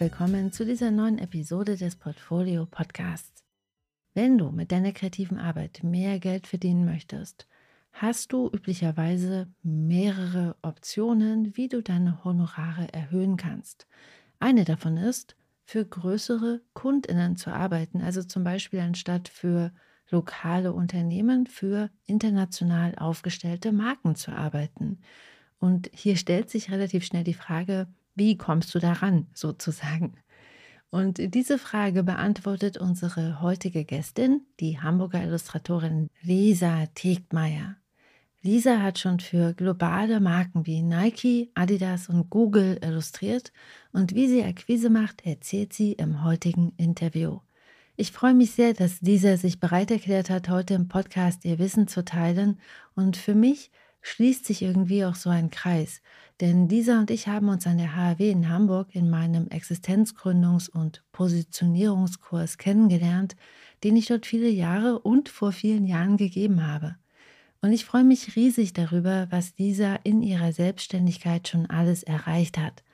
willkommen zu dieser neuen Episode des Portfolio Podcasts. Wenn du mit deiner kreativen Arbeit mehr Geld verdienen möchtest, hast du üblicherweise mehrere Optionen, wie du deine Honorare erhöhen kannst. Eine davon ist, für größere Kundinnen zu arbeiten, also zum Beispiel anstatt für lokale Unternehmen, für international aufgestellte Marken zu arbeiten. Und hier stellt sich relativ schnell die Frage, wie kommst du daran sozusagen? Und diese Frage beantwortet unsere heutige Gästin, die Hamburger Illustratorin Lisa Tegmeier. Lisa hat schon für globale Marken wie Nike, Adidas und Google illustriert und wie sie Akquise macht, erzählt sie im heutigen Interview. Ich freue mich sehr, dass Lisa sich bereit erklärt hat, heute im Podcast ihr Wissen zu teilen und für mich schließt sich irgendwie auch so ein Kreis. Denn Lisa und ich haben uns an der HAW in Hamburg in meinem Existenzgründungs- und Positionierungskurs kennengelernt, den ich dort viele Jahre und vor vielen Jahren gegeben habe. Und ich freue mich riesig darüber, was Lisa in ihrer Selbstständigkeit schon alles erreicht hat.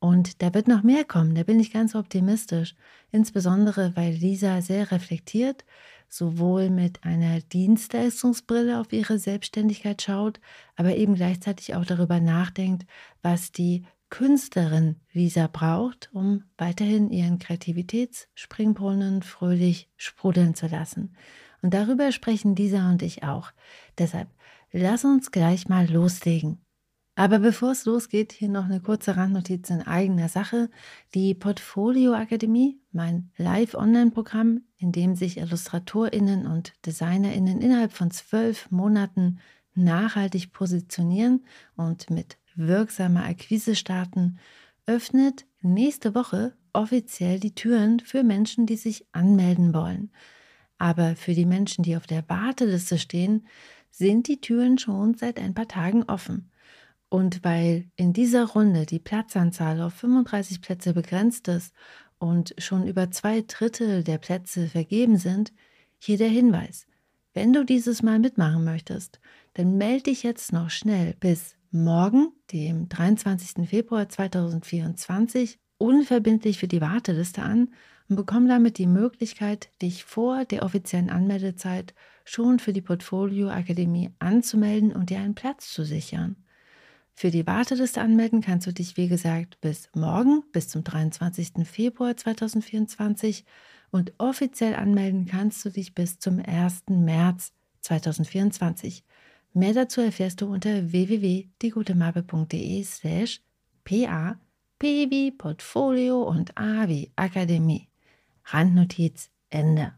Und da wird noch mehr kommen, da bin ich ganz optimistisch, insbesondere weil Lisa sehr reflektiert, sowohl mit einer Dienstleistungsbrille auf ihre Selbstständigkeit schaut, aber eben gleichzeitig auch darüber nachdenkt, was die Künstlerin Lisa braucht, um weiterhin ihren Kreativitätsspringbrunnen fröhlich sprudeln zu lassen. Und darüber sprechen Lisa und ich auch. Deshalb lass uns gleich mal loslegen. Aber bevor es losgeht, hier noch eine kurze Randnotiz in eigener Sache. Die Portfolio Akademie, mein Live-Online-Programm, in dem sich IllustratorInnen und DesignerInnen innerhalb von zwölf Monaten nachhaltig positionieren und mit wirksamer Akquise starten, öffnet nächste Woche offiziell die Türen für Menschen, die sich anmelden wollen. Aber für die Menschen, die auf der Warteliste stehen, sind die Türen schon seit ein paar Tagen offen. Und weil in dieser Runde die Platzanzahl auf 35 Plätze begrenzt ist und schon über zwei Drittel der Plätze vergeben sind, hier der Hinweis. Wenn du dieses Mal mitmachen möchtest, dann melde dich jetzt noch schnell bis morgen, dem 23. Februar 2024, unverbindlich für die Warteliste an und bekomm damit die Möglichkeit, dich vor der offiziellen Anmeldezeit schon für die Portfolio Akademie anzumelden und dir einen Platz zu sichern. Für die Warteliste anmelden kannst du dich, wie gesagt, bis morgen, bis zum 23. Februar 2024 und offiziell anmelden kannst du dich bis zum 1. März 2024. Mehr dazu erfährst du unter www.diegutemabe.de slash pa p wie Portfolio und a wie Akademie. Randnotiz Ende.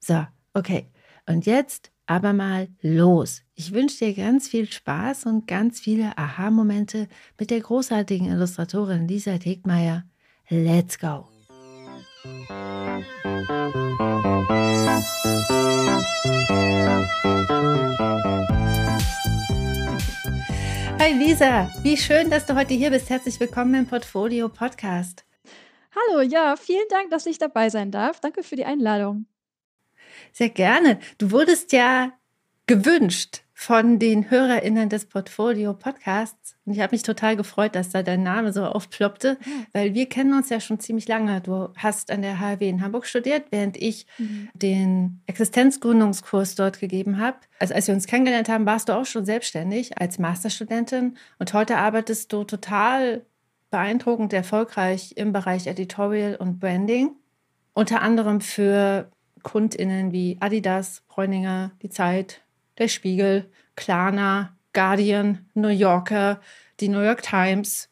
So, okay. Und jetzt aber mal los. Ich wünsche dir ganz viel Spaß und ganz viele Aha-Momente mit der großartigen Illustratorin Lisa Tegmeier. Let's go! Hi Lisa, wie schön, dass du heute hier bist. Herzlich willkommen im Portfolio Podcast. Hallo, ja, vielen Dank, dass ich dabei sein darf. Danke für die Einladung. Sehr gerne. Du wurdest ja gewünscht von den HörerInnen des Portfolio Podcasts. Und ich habe mich total gefreut, dass da dein Name so aufploppte, weil wir kennen uns ja schon ziemlich lange. Du hast an der HW in Hamburg studiert, während ich mhm. den Existenzgründungskurs dort gegeben habe. Also als wir uns kennengelernt haben, warst du auch schon selbstständig als Masterstudentin und heute arbeitest du total beeindruckend erfolgreich im Bereich Editorial und Branding. Unter anderem für KundInnen wie Adidas, Bräuninger, Die Zeit, Der Spiegel, Klarna, Guardian, New Yorker, die New York Times,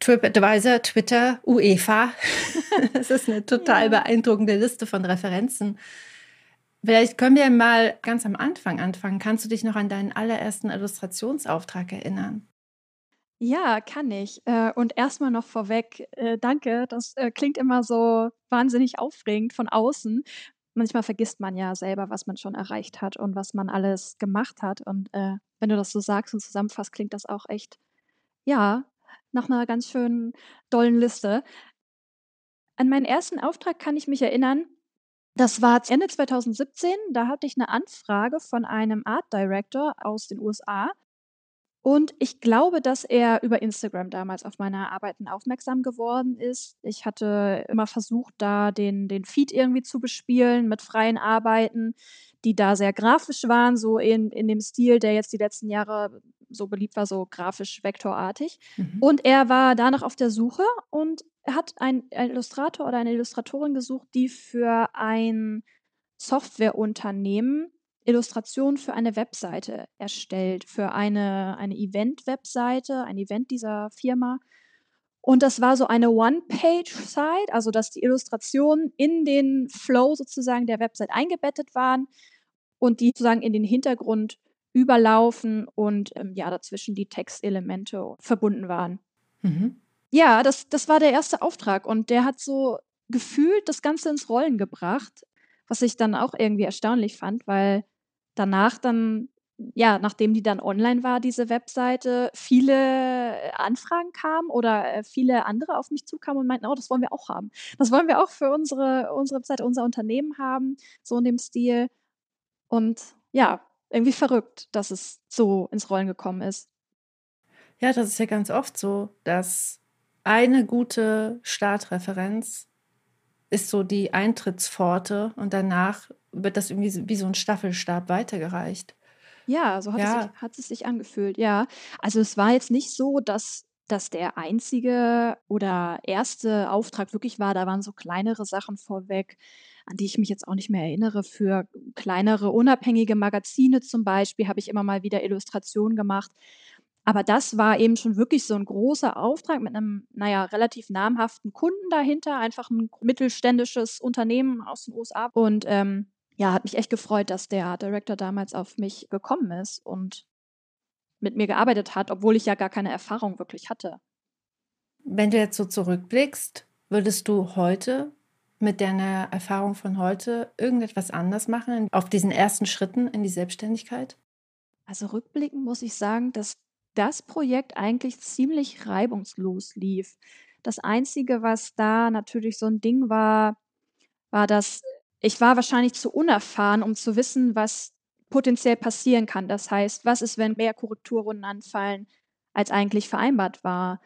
TripAdvisor, Twitter, UEFA. das ist eine total beeindruckende Liste von Referenzen. Vielleicht können wir mal ganz am Anfang anfangen. Kannst du dich noch an deinen allerersten Illustrationsauftrag erinnern? Ja, kann ich. Äh, und erstmal noch vorweg, äh, danke. Das äh, klingt immer so wahnsinnig aufregend von außen manchmal vergisst man ja selber, was man schon erreicht hat und was man alles gemacht hat. Und äh, wenn du das so sagst und zusammenfasst, klingt das auch echt, ja, nach einer ganz schönen dollen Liste. An meinen ersten Auftrag kann ich mich erinnern. Das war Ende 2017. Da hatte ich eine Anfrage von einem Art Director aus den USA. Und ich glaube, dass er über Instagram damals auf meine Arbeiten aufmerksam geworden ist. Ich hatte immer versucht, da den den Feed irgendwie zu bespielen mit freien Arbeiten, die da sehr grafisch waren, so in in dem Stil, der jetzt die letzten Jahre so beliebt war, so grafisch vektorartig. Mhm. Und er war danach auf der Suche und hat einen Illustrator oder eine Illustratorin gesucht, die für ein Softwareunternehmen Illustrationen für eine Webseite erstellt, für eine eine Event-Webseite, ein Event dieser Firma. Und das war so eine One-Page-Site, also dass die Illustrationen in den Flow sozusagen der Website eingebettet waren und die sozusagen in den Hintergrund überlaufen und, ähm, ja, dazwischen die Textelemente verbunden waren. Mhm. Ja, das das war der erste Auftrag und der hat so gefühlt das Ganze ins Rollen gebracht, was ich dann auch irgendwie erstaunlich fand, weil danach dann ja, nachdem die dann online war, diese Webseite, viele äh, Anfragen kamen oder, äh, viele andere auf mich zukamen und meinten: „Oh, das wollen wir auch haben. Das wollen wir auch für unsere unsere Webseite, unser Unternehmen haben“, so in dem Stil. Und ja, irgendwie verrückt, dass es so ins Rollen gekommen ist. Ja, das ist ja ganz oft so, dass eine gute Startreferenz ist so die Eintrittspforte und danach wird das irgendwie wie so 'n Staffelstab weitergereicht. Ja, so hat es sich Ja. hat es sich angefühlt, ja. Also, es war jetzt nicht so, dass dass der einzige oder erste Auftrag wirklich war. Da waren so kleinere Sachen vorweg, an die ich mich jetzt auch nicht mehr erinnere. Für kleinere unabhängige Magazine zum Beispiel habe ich immer mal wieder Illustrationen gemacht. Aber das war eben schon wirklich so 'n großer Auftrag mit 'nem, na ja, relativ namhaften Kunden dahinter, einfach 'n mittelständisches Unternehmen aus den USA. Und, ähm, ja, hat mich echt gefreut, dass der Art Director damals auf mich gekommen ist und mit mir gearbeitet hat, obwohl ich ja gar keine Erfahrung wirklich hatte. Wenn du jetzt so zurückblickst, würdest du heute mit deiner Erfahrung von heute irgendetwas anders machen auf diesen ersten Schritten in die Selbstständigkeit? Also, rückblickend muss ich sagen, dass das Projekt eigentlich ziemlich reibungslos lief. Das Einzige, was da natürlich so 'n Ding war, war, dass ich war wahrscheinlich zu unerfahren, um zu wissen, was potenziell passieren kann. Das heißt, was ist, wenn mehr Korrekturrunden anfallen, als eigentlich vereinbart war?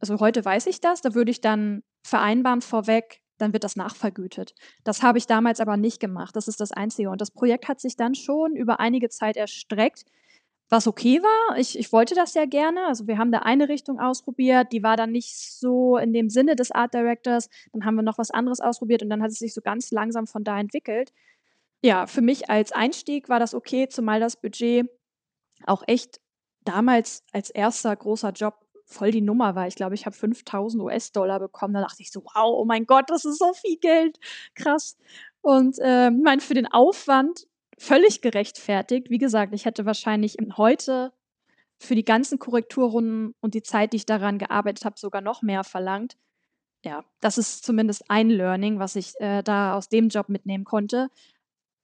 Also, heute weiß ich das, da würde ich dann vereinbaren vorweg, dann wird das nachvergütet. Das habe ich damals aber nicht gemacht. Das ist das Einzige. Und das Projekt hat sich dann schon über einige Zeit erstreckt, was okay war. Ich ich wollte das ja gerne. Also, wir haben da eine Richtung ausprobiert, die war dann nicht so in dem Sinne des Art Directors. Dann haben wir noch was anderes ausprobiert und dann hat es sich so ganz langsam von da entwickelt. Ja, für mich als Einstieg war das okay, zumal das Budget auch echt damals als erster großer Job voll die Nummer war. Ich glaube, ich habe 5.000 $ bekommen. Da dachte ich so: „Wow, oh mein Gott, das ist so viel Geld, krass.“ Und, ich meine, für den Aufwand völlig gerechtfertigt. Wie gesagt, ich hätte wahrscheinlich heute für die ganzen Korrekturrunden und die Zeit, die ich daran gearbeitet habe, sogar noch mehr verlangt. Ja, das ist zumindest ein Learning, was ich, äh, da aus dem Job mitnehmen konnte.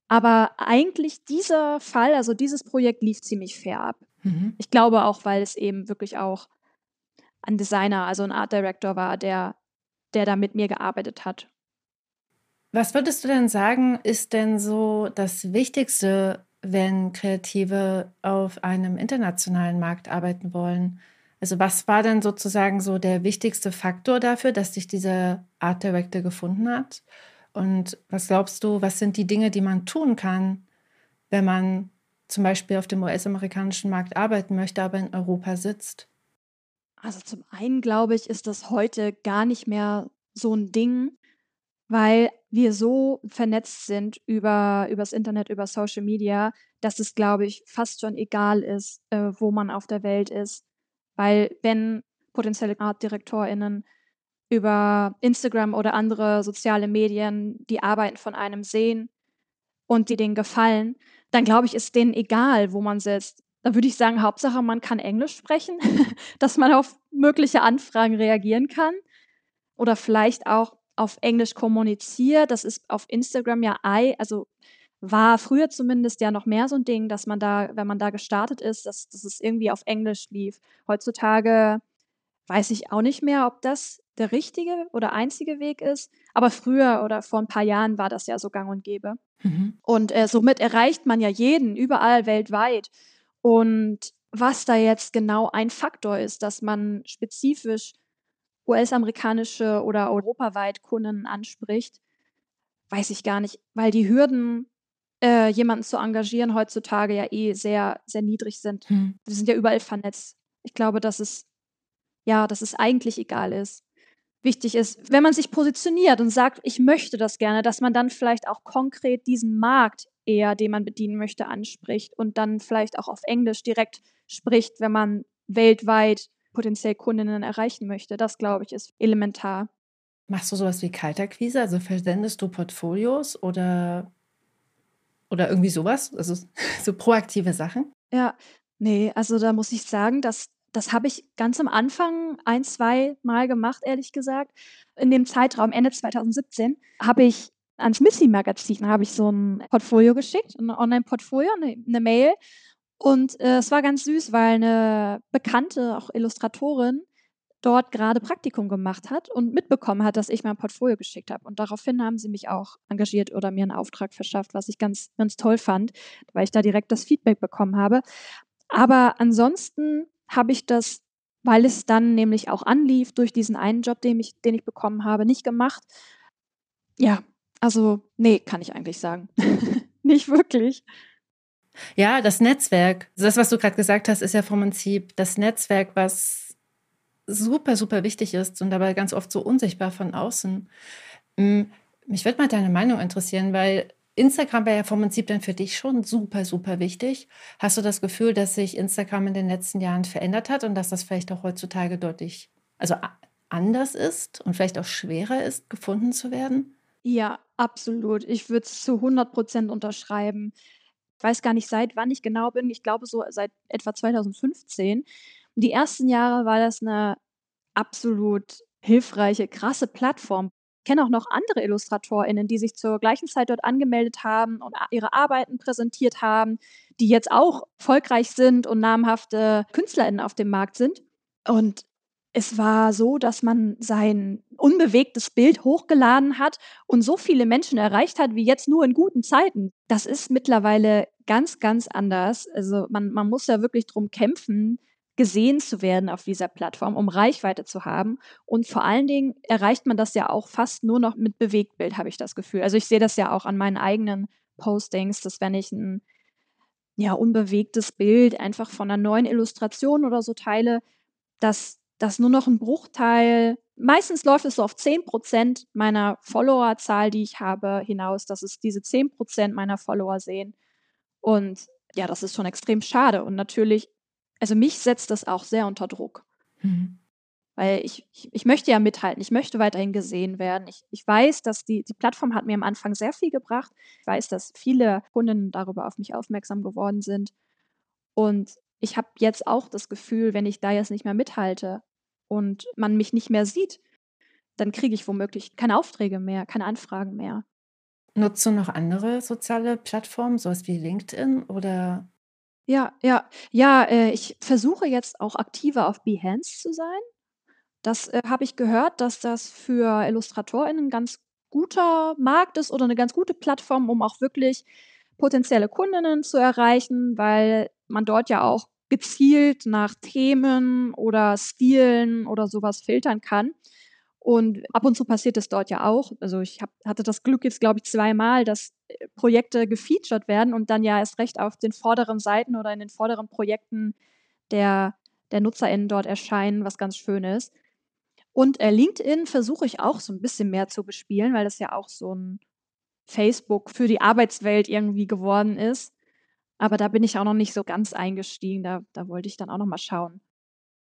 Aber eigentlich dieser Fall, also dieses Projekt lief ziemlich fair ab. Mhm. Ich glaube auch, weil es eben wirklich auch ein Designer, also 'n Art Director war, der der da mit mir gearbeitet hat. Was würdest du denn sagen, ist denn so das Wichtigste, wenn Kreative auf einem internationalen Markt arbeiten wollen? Also, was war denn sozusagen so der wichtigste Faktor dafür, dass dich dieser Art Director gefunden hat? Und was glaubst du, was sind die Dinge, die man tun kann, wenn man zum Beispiel auf dem US-amerikanischen Markt arbeiten möchte, aber in Europa sitzt? Also, zum einen glaube ich, ist das heute gar nicht mehr so 'n Ding, weil wir so vernetzt sind über übers Internet, über Social Media, dass es, glaube ich, fast schon egal ist, äh, wo man auf der Welt ist. Weil wenn potenzielle Artdirektorinnen über Instagram oder andere soziale Medien die Arbeiten von einem sehen und die denen gefallen, dann glaube ich, ist denen egal, wo man sitzt. Da würde ich sagen, Hauptsache, man kann Englisch sprechen, dass man auf mögliche Anfragen reagieren kann oder vielleicht auch auf Englisch kommuniziert. Das ist auf Instagram ja ei also, war früher zumindest ja noch mehr so 'n Ding, dass man da wenn man da gestartet ist, dass dass es irgendwie auf Englisch lief. Heutzutage weiß ich auch nicht mehr, ob das der richtige oder einzige Weg ist, aber früher oder vor 'n paar Jahren war das ja so gang und gäbe. Mhm. Und, äh, somit erreicht man ja jeden überall weltweit. Und was da jetzt genau ein Faktor ist, dass man spezifisch US-amerikanische oder europaweit Kunden anspricht, weiß ich gar nicht, weil die Hürden, äh, jemanden zu engagieren heutzutage ja eh sehr, sehr niedrig sind. Mhm. Wir sind ja überall vernetzt. Ich glaube, dass es ja, dass es eigentlich egal ist. Wichtig ist, wenn man sich positioniert und sagt: „Ich möchte das gerne“, dass man dann vielleicht auch konkret diesen Markt eher, den man bedienen möchte, anspricht und dann vielleicht auch auf Englisch direkt spricht, wenn man weltweit potenziell Kundinnen erreichen möchte. Das, glaube ich, ist elementar. Machst du so was wie Kaltakquise? Also, versendest du Portfolios oder oder irgendwie so was? Also, so proaktive Sachen? Ja, ne, also, da muss ich sagen, das das habe ich ganz am Anfang ein, zweimal gemacht, ehrlich gesagt. In dem Zeitraum Ende 2017 habe ich ans Missy-Magazin habe ich so 'n Portfolio geschickt, 'n Online-Portfolio, 'ne 'ne Mail. Und, äh, es war ganz süß, weil 'ne Bekannte, auch Illustratorin, dort grade Praktikum gemacht hat und mitbekommen hat, dass ich mein Portfolio geschickt habe. Und daraufhin haben sie mich auch engagiert oder mir 'n Auftrag verschafft, was ich ganz ganz toll fand, weil ich da direkt das Feedback bekommen habe. Aber ansonsten habe ich das, weil es dann nämlich auch anlief durch diesen einen Job, den ich den ich bekommen habe, nicht gemacht. Ja, also, ne, kann ich eigentlich sagen. Nicht wirklich. Ja, das Netzwerk, das, was du grad gesagt hast, ist ja vom Prinzip das Netzwerk, was super, super wichtig ist und dabei ganz oft so unsichtbar von außen. Hm, mich würde mal deine Meinung interessieren, weil Instagram wäre ja vom Prinzip dann für dich schon super, super wichtig. Hast du das Gefühl, dass sich Instagram in den letzten Jahren verändert hat und dass das vielleicht auch heutzutage deutlich also, anders ist und vielleicht auch schwerer ist, gefunden zu werden? Ja, absolut. Ich würde es zu 100 % unterschreiben. Ich weiß gar nicht, seit wann ich genau bin. Ich glaube so seit etwa 2015. Die ersten Jahre war das 'ne absolut hilfreiche, krasse Plattform. Kenne auch noch andere IllustratorInnen, die sich zur gleichen Zeit dort angemeldet haben und ihre Arbeiten präsentiert haben, die jetzt auch erfolgreich sind und namhafte KünstlerInnen auf dem Markt sind. Und es war so, dass man sein unbewegtes Bild hochgeladen hat und so viele Menschen erreicht hat wie jetzt nur in guten Zeiten. Das ist mittlerweile ganz, ganz anders. Also, man man muss ja wirklich drum kämpfen, gesehen zu werden auf dieser Plattform, um Reichweite zu haben. Und vor allen Dingen erreicht man das ja auch fast nur noch mit Bewegtbild, habe ich das Gefühl. Also, ich sehe das ja auch an meinen eigenen Postings, dass wenn ich 'n, ja, unbewegtes Bild einfach von 'ner neuen Illustration oder so teile, dass dass nur noch 'n Bruchteil meistens läuft es so auf 10 % meiner Followerzahl, die ich habe, hinaus, dass es diese 10 % meiner Follower sehen. Und ja, das ist schon extrem schade. Und natürlich also, mich setzt das auch sehr unter Druck. Mhm. Weil ich ich ich möchte ja mithalten. Ich möchte weiterhin gesehen werden. Ich ich weiß, dass die die Plattform hat mir am Anfang sehr viel gebracht. Ich weiß, dass viele Kundinnen darüber auf mich aufmerksam geworden sind. Und ich habe jetzt auch das Gefühl, wenn ich da jetzt nicht mehr mithalte und man mich nicht mehr sieht, dann kriege ich womöglich keine Aufträge mehr, keine Anfragen mehr. Nutzt du noch andere soziale Plattformen, so was wie LinkedIn oder Ja, ja. Ja, äh, ich versuche jetzt auch aktiver auf Behance zu sein. Das, äh, habe ich gehört, dass das für IllustratorInnen 'n ganz guter Markt ist oder 'ne ganz gute Plattform, um auch wirklich potenzielle Kundinnen zu erreichen, weil man dort ja auch gezielt nach Themen oder Stilen oder so was filtern kann. Und ab und zu passiert es dort ja auch. Also, ich habe hatte das Glück jetzt, glaube ich, zweimal, dass, äh, Projekte gefeatured werden und dann ja erst recht auf den vorderen Seiten oder in den vorderen Projekten der der NutzerInnen dort erscheinen, was ganz schön ist. Und, äh, LinkedIn versuche ich auch so 'n bisschen mehr zu bespielen, weil das ja auch so 'n Facebook für die Arbeitswelt irgendwie geworden ist. Aber da bin ich auch noch nicht so ganz eingestiegen. Da da wollte ich dann auch noch mal schauen.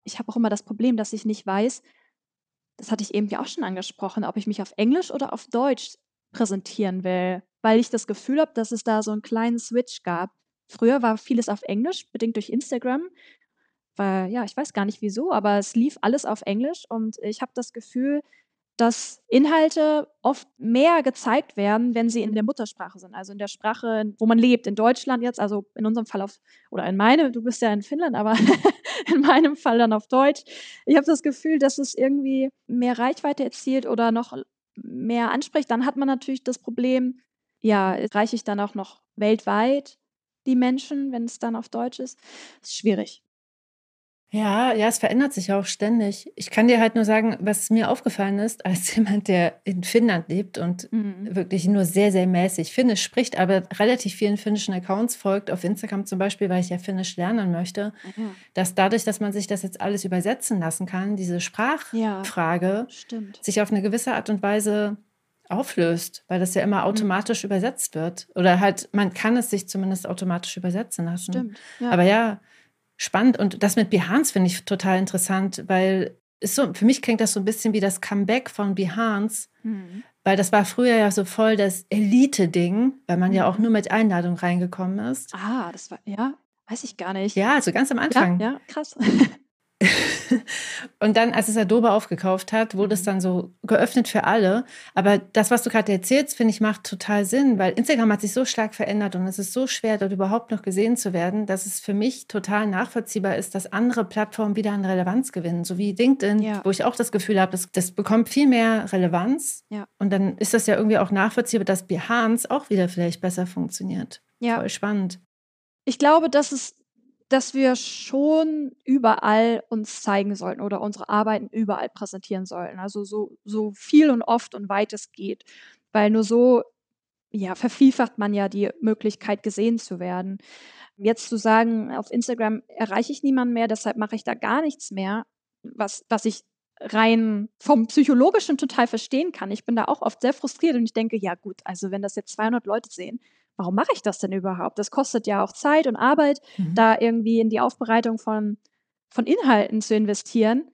Ich habe auch immer das Problem, dass ich nicht weiß das hatte ich eben ja auch schon angesprochen, ob ich mich auf Englisch oder auf Deutsch präsentieren will, weil ich das Gefühl habe, dass es da so 'n kleinen Switch gab. Früher war vieles auf Englisch, bedingt durch Instagram, weil ja, ich weiß gar nicht wieso, aber es lief alles auf Englisch und ich habe das Gefühl, dass Inhalte oft mehr gezeigt werden, wenn sie in der Muttersprache sind, also in der Sprache, wo man lebt. In Deutschland jetzt, also in unserem Fall auf oder in meine du bist ja in Finnland, aber in meinem Fall dann auf Deutsch. Ich habe das Gefühl, dass es irgendwie mehr Reichweite erzielt oder noch mehr anspricht. Dann hat man natürlich das Problem, ja, erreiche ich dann auch noch weltweit die Menschen, wenn's dann auf Deutsch ist? Ist schwierig. Ja, ja, es verändert sich auch ständig. Ich kann dir halt nur sagen, was mir aufgefallen ist, als jemand, der in Finnland lebt und mhm. wirklich nur sehr, sehr mäßig Finnisch spricht, aber relativ vielen finnischen Accounts folgt, auf Instagram zum Beispiel, weil ich ja Finnisch lernen möchte, mhm. dass dadurch, dass man sich das jetzt alles übersetzen lassen kann, diese Sprachfrage ja, sich auf eine gewisse Art und Weise auflöst, weil das ja immer mhm. automatisch mhm. übersetzt wird. Oder halt, man kann es sich zumindest automatisch übersetzen lassen. Stimmt. Ja. Aber ja, spannend. Und das mit Behance finde ich total interessant, weil ist so, für mich klingt das so ein bisschen wie das Comeback von Behance, mhm. weil das war früher ja so voll das Elite-Ding, weil man mhm. ja auch nur mit Einladung reingekommen ist. Ah, das war, ja, weiß ich gar nicht. Ja, also ganz am Anfang. Ja, ja krass. und dann, als es Adobe aufgekauft hat, wurde es mhm. dann so geöffnet für alle. Aber das, was du gerade erzählst, finde ich, macht total Sinn, weil Instagram hat sich so stark verändert und es ist so schwer, dort überhaupt noch gesehen zu werden, dass es für mich total nachvollziehbar ist, dass andere Plattformen wieder an Relevanz gewinnen. So wie LinkedIn, ja. wo ich auch das Gefühl habe, das, das bekommt viel mehr Relevanz. Ja. Und dann ist das ja irgendwie auch nachvollziehbar, dass Behance auch wieder vielleicht besser funktioniert. Ja. Voll spannend. Ich glaube, dass es dass wir schon überall uns zeigen sollten oder unsere Arbeiten überall präsentieren sollten. Also so, so viel und oft und weit es geht. Weil nur so, ja, vervielfacht man ja die Möglichkeit, gesehen zu werden. Jetzt zu sagen, auf Instagram erreiche ich niemanden mehr, deshalb mache ich da gar nichts mehr, was, was ich rein vom Psychologischen total verstehen kann. Ich bin da auch oft sehr frustriert und ich denke, ja gut, also wenn das jetzt 200 Leute sehen, warum mache ich das denn überhaupt? Das kostet ja auch Zeit und Arbeit, mhm. da irgendwie in die Aufbereitung von, von Inhalten zu investieren.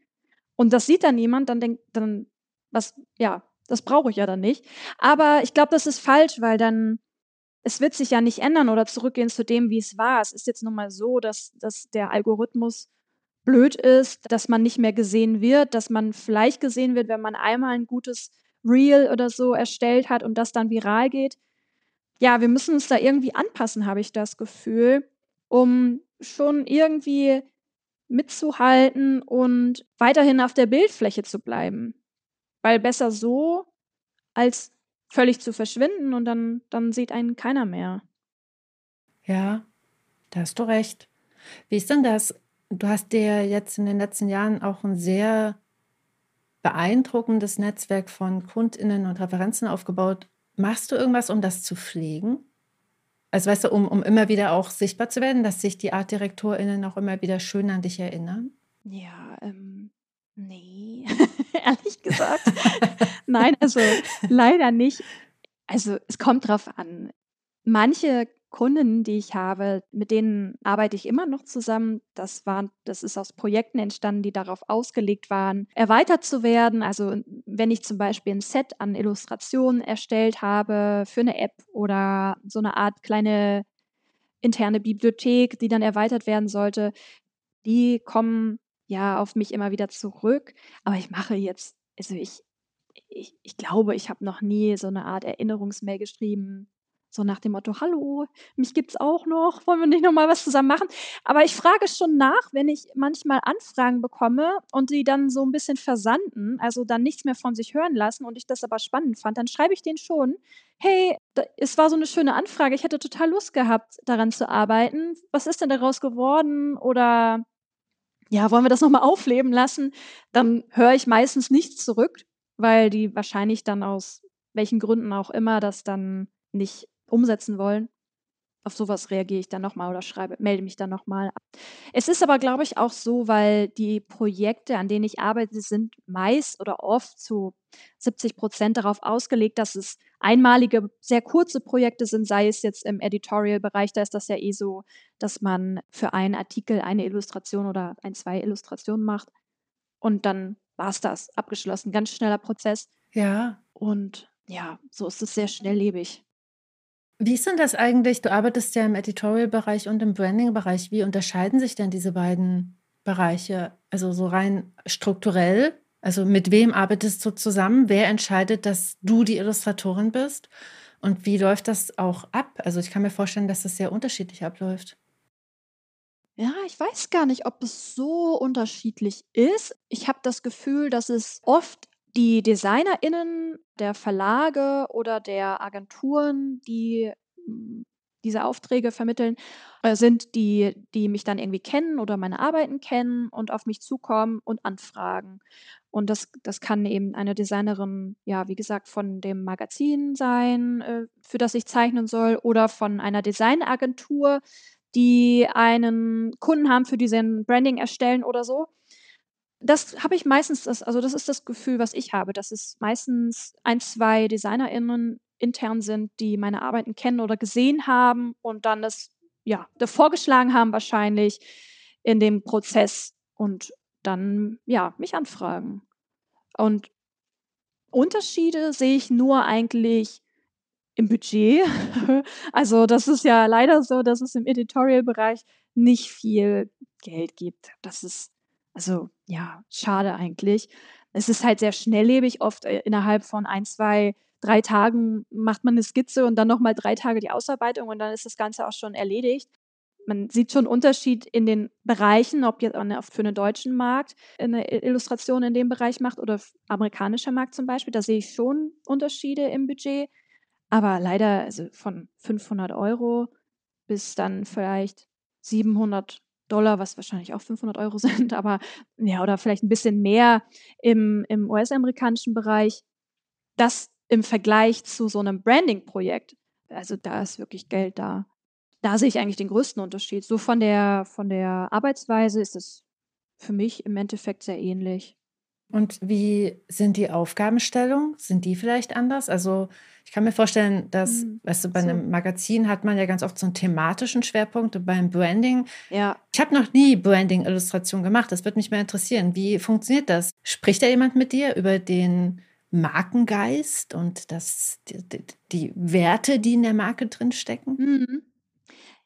Und das sieht dann niemand, dann denkt, dann, was, ja, das brauche ich ja dann nicht. Aber ich glaube, das ist falsch, weil dann, es wird sich ja nicht ändern oder zurückgehen zu dem, wie es war. Es ist jetzt nun mal so, dass, dass der Algorithmus blöd ist, dass man nicht mehr gesehen wird, dass man vielleicht gesehen wird, wenn man einmal ein gutes Reel oder so erstellt hat und das dann viral geht ja, wir müssen uns da irgendwie anpassen, habe ich das Gefühl, um schon irgendwie mitzuhalten und weiterhin auf der Bildfläche zu bleiben. Weil besser so, als völlig zu verschwinden und dann, dann sieht einen keiner mehr. Ja, da hast du recht. Wie ist denn das? Du hast dir jetzt in den letzten Jahren auch ein sehr beeindruckendes Netzwerk von KundInnen und Referenzen aufgebaut. Machst du irgendwas, um das zu pflegen? Also weißt du, um, um immer wieder auch sichtbar zu werden, dass sich die ArtdirektorInnen auch immer wieder schön an dich erinnern? Ja, ähm, nee, ehrlich gesagt. Nein, also leider nicht. Also es kommt drauf an. Manche Kunden, die ich habe, mit denen arbeite ich immer noch zusammen. Das waren, das ist aus Projekten entstanden, die darauf ausgelegt waren, erweitert zu werden. Also wenn ich zum Beispiel ein Set an Illustrationen erstellt habe für eine App oder so eine Art kleine interne Bibliothek, die dann erweitert werden sollte, die kommen ja auf mich immer wieder zurück. Aber ich mache jetzt, also ich, ich, ich glaube, ich habe noch nie so eine Art Erinnerungsmail geschrieben so nach dem Motto, hallo, mich gibt's auch noch, wollen wir nicht noch mal was zusammen machen? Aber ich frage schon nach, wenn ich manchmal Anfragen bekomme und die dann so ein bisschen versanden, also dann nichts mehr von sich hören lassen und ich das aber spannend fand, dann schreibe ich denen schon, hey, es war so eine schöne Anfrage, ich hätte total Lust gehabt, daran zu arbeiten. Was ist denn daraus geworden? Oder ja, wollen wir das noch mal aufleben lassen? Dann höre ich meistens nichts zurück, weil die wahrscheinlich dann aus welchen Gründen auch immer das dann nicht umsetzen wollen. Auf sowas reagiere ich dann nochmal oder schreibe, melde mich dann nochmal. Es ist aber, glaube ich, auch so, weil die Projekte, an denen ich arbeite, sind meist oder oft zu 70 Prozent darauf ausgelegt, dass es einmalige, sehr kurze Projekte sind, sei es jetzt im Editorial-Bereich, da ist das ja eh so, dass man für einen Artikel eine Illustration oder ein, zwei Illustrationen macht und dann war es das, abgeschlossen, ganz schneller Prozess. Ja. Und ja, so ist es sehr schnelllebig. Wie ist denn das eigentlich? Du arbeitest ja im Editorial-Bereich und im Branding-Bereich. Wie unterscheiden sich denn diese beiden Bereiche? Also so rein strukturell? Also mit wem arbeitest du zusammen? Wer entscheidet, dass du die Illustratorin bist? Und wie läuft das auch ab? Also ich kann mir vorstellen, dass das sehr unterschiedlich abläuft. Ja, ich weiß gar nicht, ob es so unterschiedlich ist. Ich habe das Gefühl, dass es oft die DesignerInnen der Verlage oder der Agenturen, die hm, diese Aufträge vermitteln, äh, sind, die, die mich dann irgendwie kennen oder meine Arbeiten kennen und auf mich zukommen und anfragen. Und das, das kann eben eine Designerin, ja, wie gesagt, von dem Magazin sein, äh, für das ich zeichnen soll, oder von einer Designagentur, die einen Kunden haben, für die sie ein Branding erstellen oder so. Das habe ich meistens, das, also das ist das Gefühl, was ich habe, dass es meistens ein, zwei DesignerInnen intern sind, die meine Arbeiten kennen oder gesehen haben und dann das, ja, vorgeschlagen haben wahrscheinlich in dem Prozess und dann, ja, mich anfragen. Und Unterschiede sehe ich nur eigentlich im Budget. also das ist ja leider so, dass es im Editorial-Bereich nicht viel Geld gibt. Das ist also ja schade eigentlich. Es ist halt sehr schnelllebig. Oft äh, innerhalb von ein, zwei, drei Tagen macht man eine Skizze und dann nochmal drei Tage die Ausarbeitung und dann ist das Ganze auch schon erledigt man sieht schon Unterschied in den Bereichen, ob jetzt für einen deutschen Markt eine Illustration in dem Bereich macht oder amerikanischer Markt zum Beispiel. Da sehe ich schon Unterschiede im Budget. Aber leider also von 500 Euro bis dann vielleicht 700 Dollar, was wahrscheinlich auch 500 Euro sind, aber ja, oder vielleicht ein bisschen mehr im, im US-amerikanischen Bereich. Das im Vergleich zu so einem Branding-Projekt, also da ist wirklich Geld da da sehe ich eigentlich den größten Unterschied. So von der, von der Arbeitsweise ist es für mich im Endeffekt sehr ähnlich. Und wie sind die Aufgabenstellungen? Sind die vielleicht anders? Also ich kann mir vorstellen, dass, hm, weißt du, bei so. einem Magazin hat man ja ganz oft so einen thematischen Schwerpunkt und beim Branding. Ja. Ich habe noch nie Branding-Illustration gemacht. Das würde mich mal interessieren. Wie funktioniert das? Spricht da jemand mit dir über den Markengeist und das, die, die, die Werte, die in der Marke drinstecken? Mhm.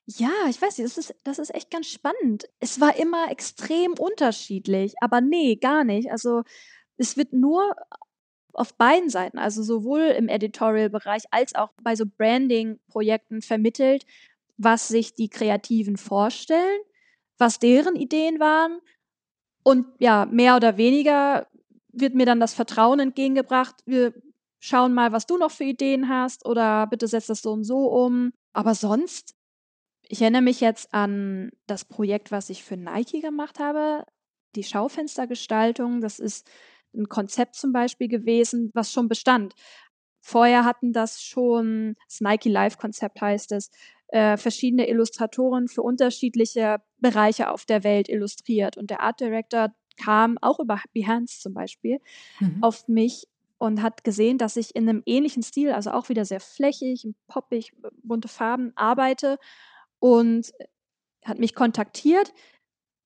Ja, ich weiß nicht, das ist das ist echt ganz spannend. Es war immer extrem unterschiedlich, aber nee, gar nicht. Also, es wird nur auf beiden Seiten, also sowohl im Editorial-Bereich als auch bei so Branding-Projekten vermittelt, was sich die Kreativen vorstellen, was deren Ideen waren und ja, mehr oder weniger wird mir dann das Vertrauen entgegengebracht: „Wir schauen mal, was du noch für Ideen hast oder bitte setz das so und so um.“ Aber sonst ich erinnere mich jetzt an das Projekt, was ich für Nike gemacht habe, die Schaufenstergestaltung. Das ist ein Konzept zum Beispiel gewesen, was schon bestand. Vorher hatten das schon, das Nike Live Konzept heißt es, äh, verschiedene Illustratoren für unterschiedliche Bereiche auf der Welt illustriert. Und der Art Director kam auch über Behance zum Beispiel mhm. auf mich und hat gesehen, dass ich in einem ähnlichen Stil, also auch wieder sehr flächig, poppig, bunte Farben arbeite und hat mich kontaktiert.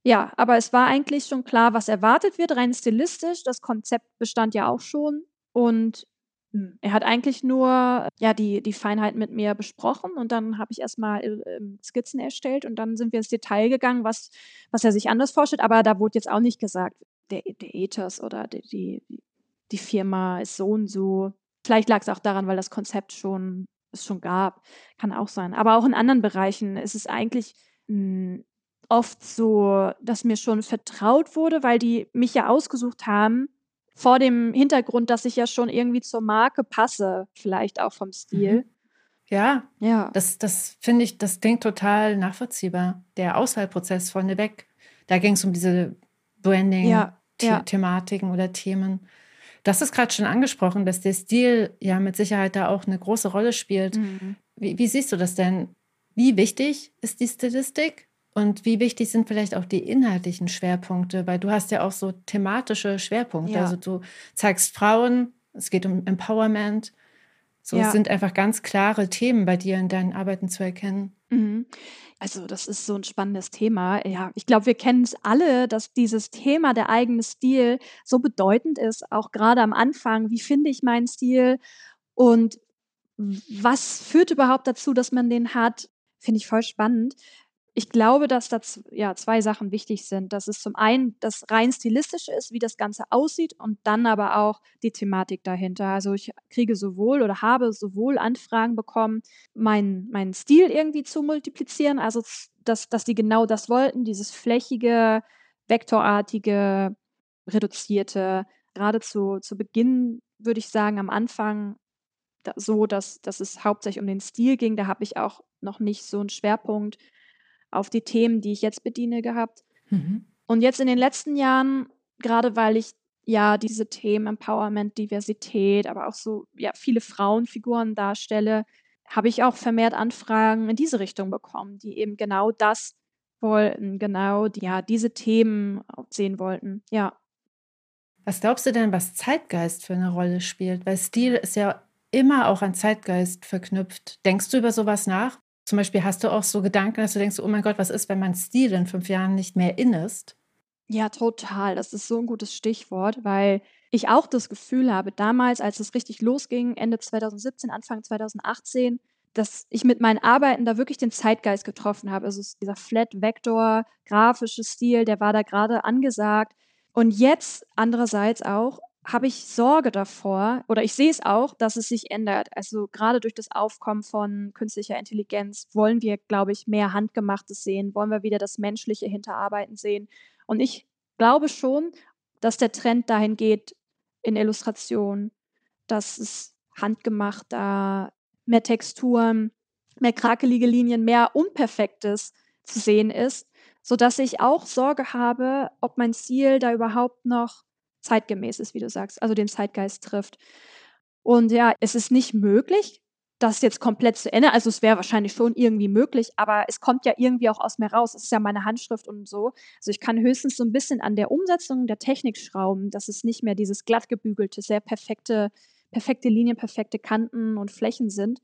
Ja, aber es war eigentlich schon klar, was erwartet wird, rein stilistisch. Das Konzept bestand ja auch schon. Und hm, er hat eigentlich nur ja, die, die Feinheit mit mir besprochen und dann habe ich erstmal äh, Skizzen erstellt und dann sind wir ins Detail gegangen, was, was er sich anders vorstellt. Aber da wurde jetzt auch nicht gesagt, der, der Ethos oder die, die, die Firma ist so und so. Vielleicht lag es auch daran, weil das Konzept schon es schon gab. Kann auch sein. Aber auch in anderen Bereichen ist es eigentlich mh, hm, oft so, dass mir schon vertraut wurde, weil die mich ja ausgesucht haben, vor dem Hintergrund, dass ich ja schon irgendwie zur Marke passe, vielleicht auch vom Stil. Mhm. Ja, ja. Das, das finde ich, das klingt total nachvollziehbar. Der Auswahlprozess vorneweg, da ging es um diese Branding-Thematiken ja, ja. oder Themen. Du hast es gerade schon angesprochen, dass der Stil ja mit Sicherheit da auch eine große Rolle spielt. Mhm. Wie, wie, siehst du das denn? Wie wichtig ist die Stilistik und wie wichtig sind vielleicht auch die inhaltlichen Schwerpunkte? Weil du hast ja auch so thematische Schwerpunkte. Ja. Also du zeigst Frauen, es geht um Empowerment. So ja. sind einfach ganz klare Themen bei dir in deinen Arbeiten zu erkennen. Mhm. Also das ist so ein spannendes Thema. Ja, ich glaube, wir kennen es alle, dass dieses Thema der eigene Stil so bedeutend ist, auch gerade am Anfang. Wie finde ich meinen Stil und was führt überhaupt dazu, dass man den hat? Finde ich voll spannend. Ich glaube, dass da ja, zwei Sachen wichtig sind. Dass es zum einen das rein stilistische ist, wie das Ganze aussieht und dann aber auch die Thematik dahinter. Also ich kriege sowohl oder habe sowohl Anfragen bekommen, meinen mein Stil irgendwie zu multiplizieren, also dass, dass die genau das wollten, dieses flächige, vektorartige, reduzierte. Gerade zu, zu Beginn würde ich sagen, am Anfang so, dass, dass es hauptsächlich um den Stil ging. Da habe ich auch noch nicht so einen Schwerpunkt auf die Themen, die ich jetzt bediene, gehabt. Mhm. Und jetzt in den letzten Jahren, gerade weil ich ja diese Themen Empowerment, Diversität, aber auch so ja viele Frauenfiguren darstelle, habe ich auch vermehrt Anfragen in diese Richtung bekommen, die eben genau das wollten, genau die, ja diese Themen sehen wollten. Ja. Was glaubst du denn, was Zeitgeist für eine Rolle spielt? Weil Stil ist ja immer auch an Zeitgeist verknüpft. Denkst du über sowas nach? Zum Beispiel hast du auch so Gedanken, dass du denkst, oh mein Gott, was ist, wenn mein Stil in fünf Jahren nicht mehr in ist? Ja, total. Das ist so ein gutes Stichwort, weil ich auch das Gefühl habe, damals, als es richtig losging, Ende 2017, Anfang 2018, dass ich mit meinen Arbeiten da wirklich den Zeitgeist getroffen habe. Also dieser Flat-Vektor, grafische Stil, der war da gerade angesagt. Und jetzt andererseits auch habe ich Sorge davor oder ich sehe es auch, dass es sich ändert. Also gerade durch das Aufkommen von künstlicher Intelligenz wollen wir, glaube ich, mehr Handgemachtes sehen, wollen wir wieder das Menschliche hinterarbeiten sehen. Und ich glaube schon, dass der Trend dahin geht in Illustration, dass es handgemachter, mehr Texturen, mehr krakelige Linien, mehr Unperfektes zu sehen ist, sodass ich auch Sorge habe, ob mein Ziel da überhaupt noch zeitgemäß ist, wie du sagst, also den Zeitgeist trifft. Und ja, es ist nicht möglich, das jetzt komplett zu ändern. Also es wäre wahrscheinlich schon irgendwie möglich, aber es kommt ja irgendwie auch aus mir raus. Es ist ja meine Handschrift und so. Also ich kann höchstens so ein bisschen an der Umsetzung der Technik schrauben, dass es nicht mehr dieses glatt gebügelte, sehr perfekte, perfekte Linien, perfekte Kanten und Flächen sind,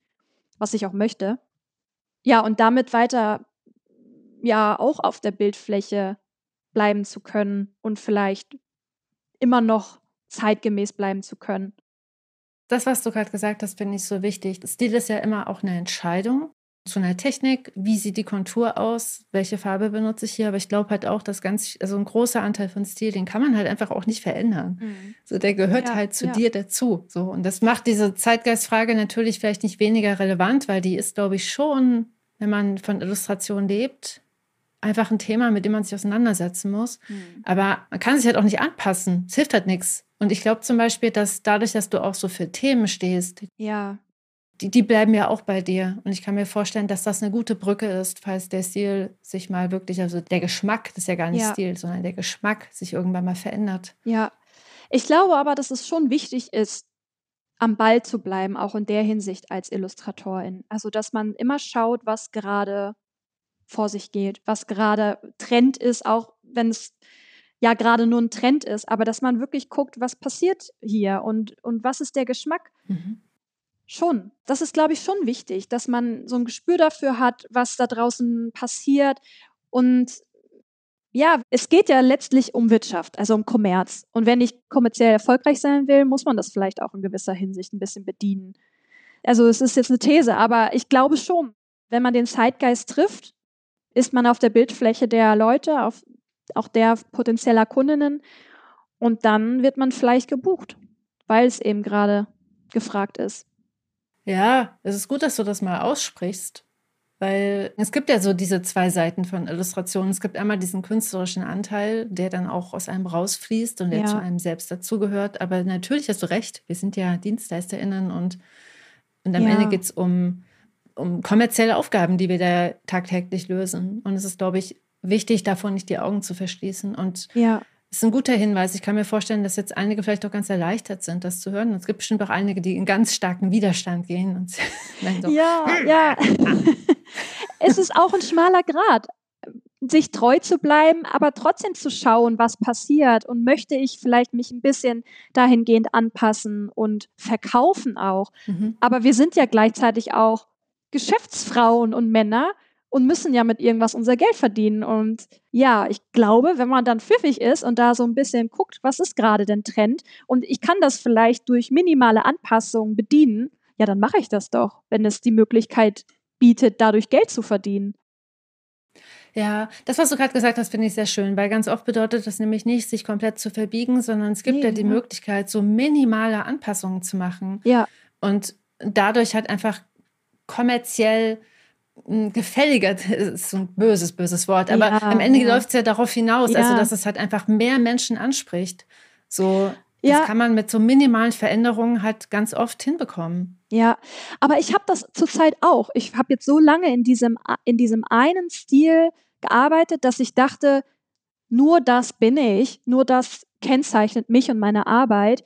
was ich auch möchte. Ja, und damit weiter ja auch auf der Bildfläche bleiben zu können und vielleicht immer noch zeitgemäß bleiben zu können. Das, was du gerade gesagt hast, finde ich so wichtig. Stil ist ja immer auch eine Entscheidung zu einer Technik. Wie sieht die Kontur aus? Welche Farbe benutze ich hier? Aber ich glaube halt auch, dass ganz, also ein großer Anteil von Stil, den kann man halt einfach auch nicht verändern. Mhm. So, der gehört ja, halt zu ja. dir dazu. So, und das macht diese Zeitgeistfrage natürlich vielleicht nicht weniger relevant, weil die ist, glaube ich, schon, wenn man von Illustration lebt, einfach ein Thema, mit dem man sich auseinandersetzen muss. Mhm. Aber man kann sich halt auch nicht anpassen. Es hilft halt nichts. Und ich glaube zum Beispiel, dass dadurch, dass du auch so für Themen stehst, ja. die, die bleiben ja auch bei dir. Und ich kann mir vorstellen, dass das eine gute Brücke ist, falls der Stil sich mal wirklich, also der Geschmack, das ist ja gar nicht ja. Stil, sondern der Geschmack sich irgendwann mal verändert. Ja. Ich glaube aber, dass es schon wichtig ist, am Ball zu bleiben, auch in der Hinsicht als Illustratorin. Also, dass man immer schaut, was gerade vor sich geht, was gerade Trend ist, auch wenn es ja gerade nur ein Trend ist, aber dass man wirklich guckt, was passiert hier und, und was ist der Geschmack. Mhm. Schon. Das ist, glaube ich, schon wichtig, dass man so ein Gespür dafür hat, was da draußen passiert. Und ja, es geht ja letztlich um Wirtschaft, also um Kommerz. Und wenn ich kommerziell erfolgreich sein will, muss man das vielleicht auch in gewisser Hinsicht ein bisschen bedienen. Also es ist jetzt eine These, aber ich glaube schon, wenn man den Zeitgeist trifft ist man auf der Bildfläche der Leute, auf, auch der potenzieller Kundinnen und dann wird man vielleicht gebucht, weil es eben gerade gefragt ist. Ja, es ist gut, dass du das mal aussprichst, weil es gibt ja so diese zwei Seiten von Illustrationen. Es gibt einmal diesen künstlerischen Anteil, der dann auch aus einem rausfließt und der ja. zu einem selbst dazugehört. Aber natürlich hast du recht, wir sind ja DienstleisterInnen und, und am ja. Ende geht es um um kommerzielle Aufgaben, die wir da tagtäglich lösen. Und es ist, glaube ich, wichtig, davon nicht die Augen zu verschließen. Und ja. es ist ein guter Hinweis. Ich kann mir vorstellen, dass jetzt einige vielleicht auch ganz erleichtert sind, das zu hören. Und es gibt bestimmt auch einige, die in ganz starken Widerstand gehen. Und so, ja, ja. es ist auch ein schmaler Grad sich treu zu bleiben, aber trotzdem zu schauen, was passiert und möchte ich vielleicht mich ein bisschen dahingehend anpassen und verkaufen auch. Mhm. Aber wir sind ja gleichzeitig auch Geschäftsfrauen und Männer und müssen ja mit irgendwas unser Geld verdienen. Und ja, ich glaube, wenn man dann pfiffig ist und da so ein bisschen guckt, was ist gerade denn Trend und ich kann das vielleicht durch minimale Anpassungen bedienen, ja, dann mache ich das doch, wenn es die Möglichkeit bietet, dadurch Geld zu verdienen. Ja, das, was du gerade gesagt hast, finde ich sehr schön, weil ganz oft bedeutet das nämlich nicht, sich komplett zu verbiegen, sondern es gibt nee, ja die ja. Möglichkeit, so minimale Anpassungen zu machen. Ja. Und dadurch hat einfach kommerziell hm, gefälliger, ist so ein böses, böses Wort, aber ja, am Ende ja. läuft es ja darauf hinaus, also, ja. also dass es halt einfach mehr Menschen anspricht. So. Das kann man mit so minimalen Veränderungen halt ganz oft hinbekommen. Ja, aber ich habe das zurzeit auch. Ich habe jetzt so lange in diesem, in diesem einen Stil gearbeitet, dass ich dachte, nur das bin ich, nur das kennzeichnet mich und meine Arbeit.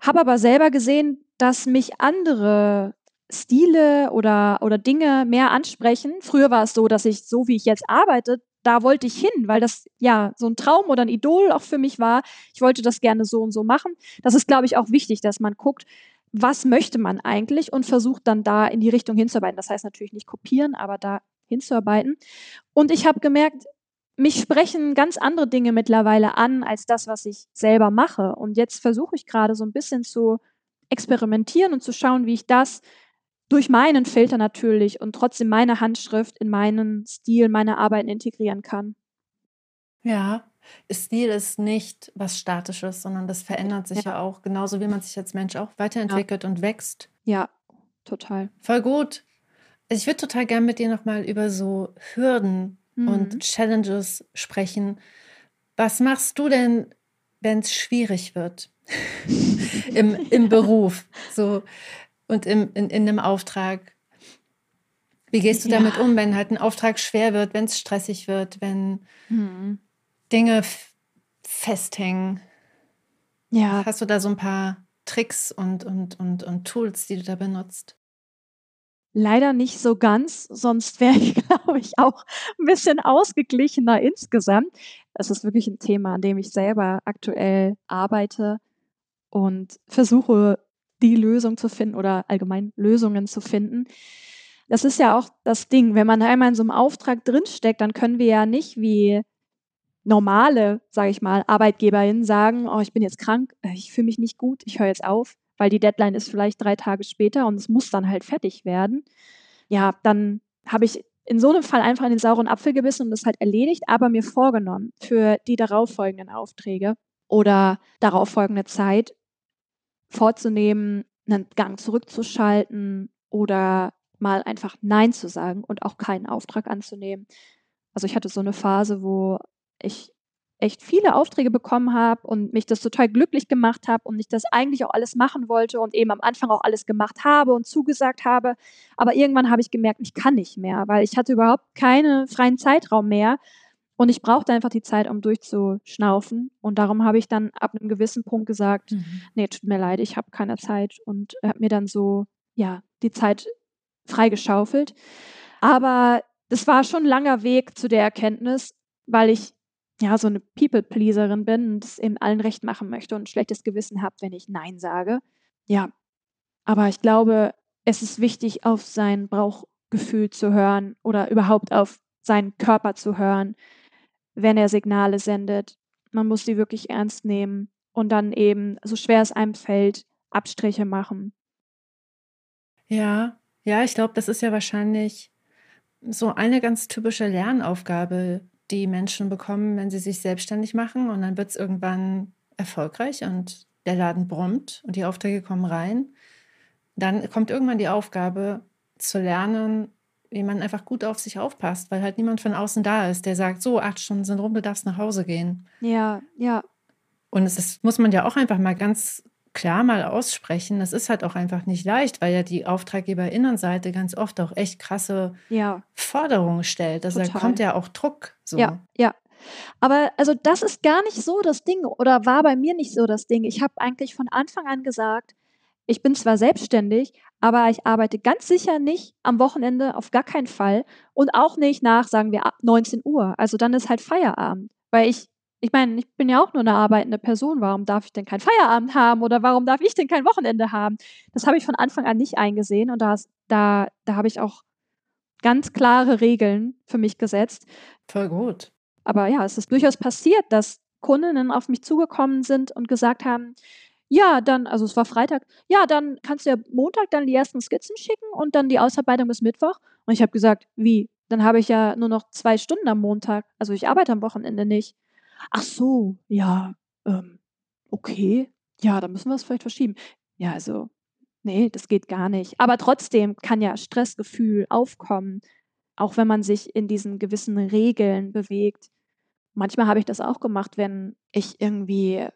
Habe aber selber gesehen, dass mich andere Stile oder, oder Dinge mehr ansprechen. Früher war es so, dass ich so, wie ich jetzt arbeite, da wollte ich hin, weil das ja so ein Traum oder ein Idol auch für mich war. Ich wollte das gerne so und so machen. Das ist, glaube ich, auch wichtig, dass man guckt, was möchte man eigentlich und versucht dann da in die Richtung hinzuarbeiten. Das heißt natürlich nicht kopieren, aber da hinzuarbeiten. Und ich habe gemerkt, mich sprechen ganz andere Dinge mittlerweile an als das, was ich selber mache. Und jetzt versuche ich gerade so ein bisschen zu experimentieren und zu schauen, wie ich das durch meinen Filter natürlich und trotzdem meine Handschrift in meinen Stil, meine Arbeiten integrieren kann. Ja, Stil ist nicht was Statisches, sondern das verändert sich ja, ja auch, genauso wie man sich als Mensch auch weiterentwickelt ja. und wächst. Ja, total. Voll gut. Also ich würde total gerne mit dir nochmal über so Hürden mhm. und Challenges sprechen. Was machst du denn, wenn es schwierig wird Im, im Beruf so, und im, in, in einem Auftrag? Wie gehst du ja. damit um, wenn halt ein Auftrag schwer wird, wenn es stressig wird, wenn mhm. Dinge festhängen? Ja. Hast du da so ein paar Tricks und, und, und, und Tools, die du da benutzt? Leider nicht so ganz, sonst wäre ich, glaube ich, auch ein bisschen ausgeglichener insgesamt. Es ist wirklich ein Thema, an dem ich selber aktuell arbeite und versuche, die Lösung zu finden oder allgemein Lösungen zu finden. Das ist ja auch das Ding, wenn man einmal in so einem Auftrag drinsteckt, dann können wir ja nicht wie normale, sage ich mal, ArbeitgeberInnen sagen, oh, ich bin jetzt krank, ich fühle mich nicht gut, ich höre jetzt auf weil die Deadline ist vielleicht drei Tage später und es muss dann halt fertig werden. Ja, dann habe ich in so einem Fall einfach in den sauren Apfel gebissen und das halt erledigt, aber mir vorgenommen für die darauffolgenden Aufträge oder darauffolgende Zeit vorzunehmen, einen Gang zurückzuschalten oder mal einfach Nein zu sagen und auch keinen Auftrag anzunehmen. Also ich hatte so eine Phase, wo ich echt viele Aufträge bekommen habe und mich das total glücklich gemacht habe und ich das eigentlich auch alles machen wollte und eben am Anfang auch alles gemacht habe und zugesagt habe. Aber irgendwann habe ich gemerkt, ich kann nicht mehr, weil ich hatte überhaupt keinen freien Zeitraum mehr und ich brauchte einfach die Zeit, um durchzuschnaufen. Und darum habe ich dann ab einem gewissen Punkt gesagt, mhm. nee, tut mir leid, ich habe keine Zeit und habe mir dann so, ja, die Zeit freigeschaufelt. Aber das war schon ein langer Weg zu der Erkenntnis, weil ich ja, so eine People-Pleaserin bin und es eben allen recht machen möchte und ein schlechtes Gewissen habe, wenn ich Nein sage. Ja, aber ich glaube, es ist wichtig, auf sein Bauchgefühl zu hören oder überhaupt auf seinen Körper zu hören, wenn er Signale sendet. Man muss die wirklich ernst nehmen und dann eben, so schwer es einem fällt, Abstriche machen. Ja, ja, ich glaube, das ist ja wahrscheinlich so eine ganz typische Lernaufgabe, die Menschen bekommen, wenn sie sich selbstständig machen und dann wird es irgendwann erfolgreich und der Laden brummt und die Aufträge kommen rein. Dann kommt irgendwann die Aufgabe zu lernen, wie man einfach gut auf sich aufpasst, weil halt niemand von außen da ist, der sagt, so, acht Stunden sind rum, du darfst nach Hause gehen. Ja, ja. Und es ist, muss man ja auch einfach mal ganz klar mal aussprechen. Das ist halt auch einfach nicht leicht, weil ja die Auftraggeberinnenseite ganz oft auch echt krasse ja. Forderungen stellt. Also Total. da kommt ja auch Druck. So. Ja, ja. Aber also das ist gar nicht so das Ding oder war bei mir nicht so das Ding. Ich habe eigentlich von Anfang an gesagt, ich bin zwar selbstständig, aber ich arbeite ganz sicher nicht am Wochenende, auf gar keinen Fall. Und auch nicht nach, sagen wir, ab 19 Uhr. Also dann ist halt Feierabend. Weil ich ich meine, ich bin ja auch nur eine arbeitende Person. Warum darf ich denn keinen Feierabend haben oder warum darf ich denn kein Wochenende haben? Das habe ich von Anfang an nicht eingesehen und da, da, da habe ich auch ganz klare Regeln für mich gesetzt. Voll gut. Aber ja, es ist durchaus passiert, dass Kundinnen auf mich zugekommen sind und gesagt haben, ja, dann, also es war Freitag, ja, dann kannst du ja Montag dann die ersten Skizzen schicken und dann die Ausarbeitung bis Mittwoch. Und ich habe gesagt, wie? Dann habe ich ja nur noch zwei Stunden am Montag. Also ich arbeite am Wochenende nicht. Ach so, ja, ähm, okay. Ja, dann müssen wir es vielleicht verschieben. Ja, also, nee, das geht gar nicht. Aber trotzdem kann ja Stressgefühl aufkommen, auch wenn man sich in diesen gewissen Regeln bewegt. Manchmal habe ich das auch gemacht, wenn ich irgendwie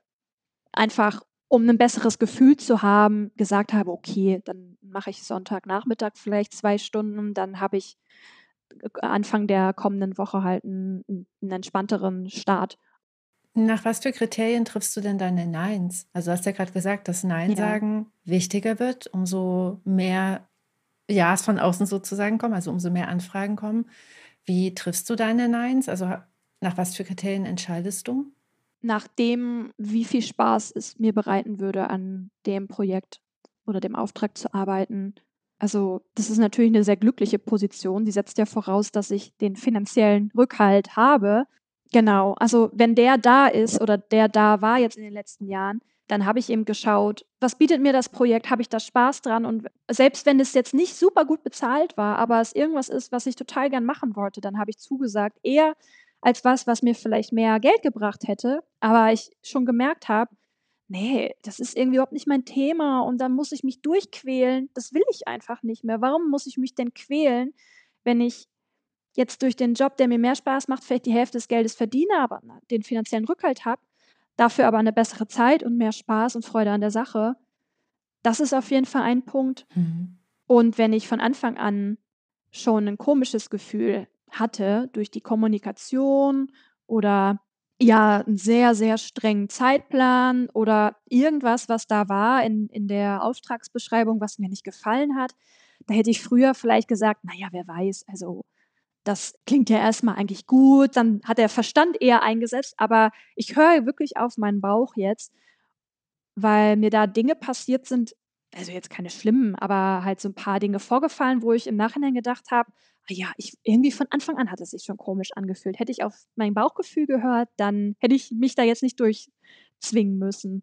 einfach um ein besseres Gefühl zu haben, gesagt habe, okay, dann mache ich Sonntagnachmittag vielleicht zwei Stunden, dann habe ich äh, Anfang der kommenden Woche halt einen, einen entspannteren Start. Nach was für Kriterien triffst du denn deine Neins? Also du hast ja gerade gesagt, dass Nein sagen ja. wichtiger wird, umso mehr Ja's von außen sozusagen kommen, also umso mehr Anfragen kommen. Wie triffst du deine Neins? Also nach was für Kriterien entscheidest du? Nach dem, wie viel Spaß es mir bereiten würde, an dem Projekt oder dem Auftrag zu arbeiten. Also das ist natürlich eine sehr glückliche Position. Die setzt ja voraus, dass ich den finanziellen Rückhalt habe. Genau, also wenn der da ist oder der da war jetzt in den letzten Jahren, dann habe ich eben geschaut, was bietet mir das Projekt, habe ich da Spaß dran und selbst wenn es jetzt nicht super gut bezahlt war, aber es irgendwas ist, was ich total gern machen wollte, dann habe ich zugesagt, eher als was, was mir vielleicht mehr Geld gebracht hätte, aber ich schon gemerkt habe, nee, das ist irgendwie überhaupt nicht mein Thema und dann muss ich mich durchquälen. Das will ich einfach nicht mehr. Warum muss ich mich denn quälen, wenn ich jetzt durch den Job, der mir mehr Spaß macht, vielleicht die Hälfte des Geldes verdiene, aber den finanziellen Rückhalt habe, dafür aber eine bessere Zeit und mehr Spaß und Freude an der Sache. Das ist auf jeden Fall ein Punkt. Mhm. Und wenn ich von Anfang an schon ein komisches Gefühl hatte durch die Kommunikation oder ja, einen sehr, sehr strengen Zeitplan oder irgendwas, was da war in, in der Auftragsbeschreibung, was mir nicht gefallen hat. Da hätte ich früher vielleicht gesagt, naja, wer weiß, also das klingt ja erstmal eigentlich gut, dann hat der Verstand eher eingesetzt, aber ich höre wirklich auf meinen Bauch jetzt, weil mir da Dinge passiert sind, also jetzt keine schlimmen, aber halt so ein paar Dinge vorgefallen, wo ich im Nachhinein gedacht habe, ja, ich irgendwie von Anfang an hat es sich schon komisch angefühlt. Hätte ich auf mein Bauchgefühl gehört, dann hätte ich mich da jetzt nicht durchzwingen müssen.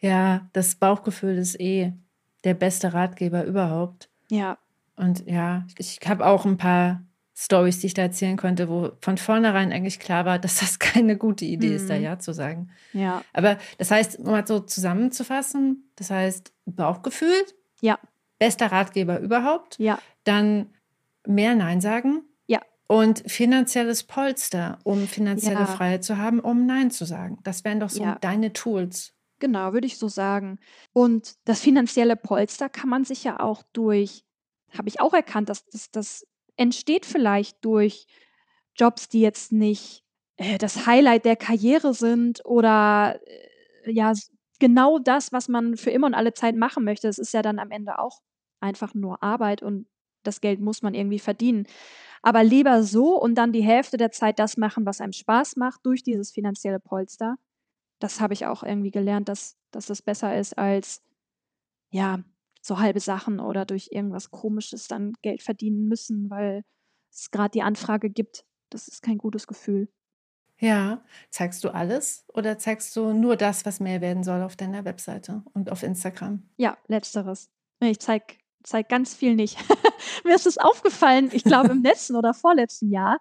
Ja, das Bauchgefühl ist eh der beste Ratgeber überhaupt. Ja. Und ja, ich habe auch ein paar Stories, die ich da erzählen konnte, wo von vornherein eigentlich klar war, dass das keine gute Idee mhm. ist, da mhm. Ja zu sagen. Ja. Aber das heißt, um mal so zusammenzufassen, das heißt Bauchgefühl. Ja. Bester Ratgeber überhaupt. Ja. Dann mehr Nein sagen. Ja. Und finanzielles Polster, um finanzielle ja. Freiheit zu haben, um Nein zu sagen. Das wären doch so ja. deine Tools. Genau, würde ich so sagen. Und das finanzielle Polster kann man sich ja auch durch, habe ich auch erkannt, dass das, das entsteht vielleicht durch Jobs, die jetzt nicht äh, das Highlight der Karriere sind oder äh, ja, genau das, was man für immer und alle Zeit machen möchte. Es ist ja dann am Ende auch einfach nur Arbeit und das Geld muss man irgendwie verdienen. Aber lieber so und dann die Hälfte der Zeit das machen, was einem Spaß macht, durch dieses finanzielle Polster. Das habe ich auch irgendwie gelernt, dass, dass das besser ist als, ja, so halbe Sachen oder durch irgendwas Komisches dann Geld verdienen müssen, weil es gerade die Anfrage gibt. Das ist kein gutes Gefühl. Ja, zeigst du alles oder zeigst du nur das, was mehr werden soll auf deiner Webseite und auf Instagram? Ja, letzteres. Ich zeige zeig ganz viel nicht. Mir ist es aufgefallen, ich glaube im letzten oder vorletzten Jahr,